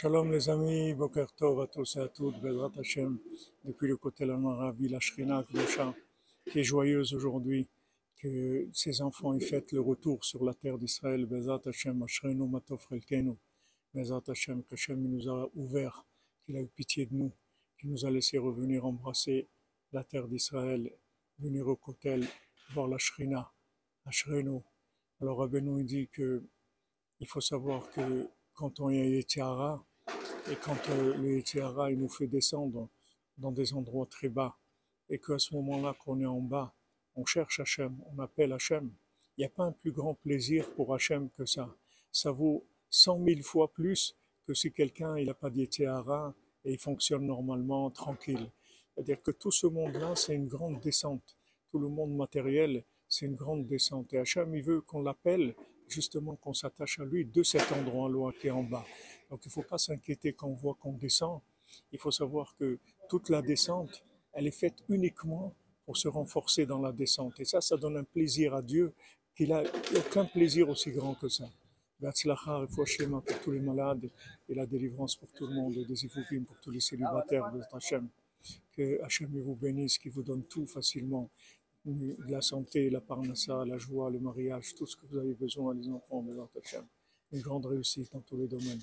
Shalom les amis, Boker Tov à tous et à toutes, Bezrat Hashem, depuis le côté de la Maravi, la Shrina Kdosha, qui est joyeuse aujourd'hui, que ses enfants aient fait le retour sur la terre d'Israël, Bezrat Hashem, Ashrenu Matov Relkenu, Bezrat Hashem, qu'Hashem nous a ouvert, qu'il a eu pitié de nous, qu'il nous a laissé revenir embrasser la terre d'Israël, venir au Kotel, voir la Shrina, Ashrenu. Alors Rabbeinu dit que il faut savoir que quand on est Yetiara, et quand euh, le Yetiara il nous fait descendre dans des endroits très bas, et qu'à ce moment-là qu'on est en bas, on cherche Hachem, on appelle Hachem, il n'y a pas un plus grand plaisir pour Hachem que ça. Ça vaut cent mille fois plus que si quelqu'un il n'a pas d'Yetiara et il fonctionne normalement, tranquille. C'est-à-dire que tout ce monde-là, c'est une grande descente. Tout le monde matériel, c'est une grande descente. Et Hachem, il veut qu'on l'appelle justement qu'on s'attache à lui de cet endroit-là qui est en bas. Donc il ne faut pas s'inquiéter quand on voit qu'on descend. Il faut savoir que toute la descente, elle est faite uniquement pour se renforcer dans la descente. Et ça, ça donne un plaisir à Dieu qu'il a aucun plaisir aussi grand que ça. Be'atzlacha, pour tous les malades et la délivrance pour tout le monde, et des ifoukim pour tous les célibataires de Hachem. Que Hachem vous bénisse, qui vous donne tout facilement la santé, la parnassa, la joie, le mariage, tout ce que vous avez besoin, les enfants, Hachem. Une grande réussite dans tous les domaines.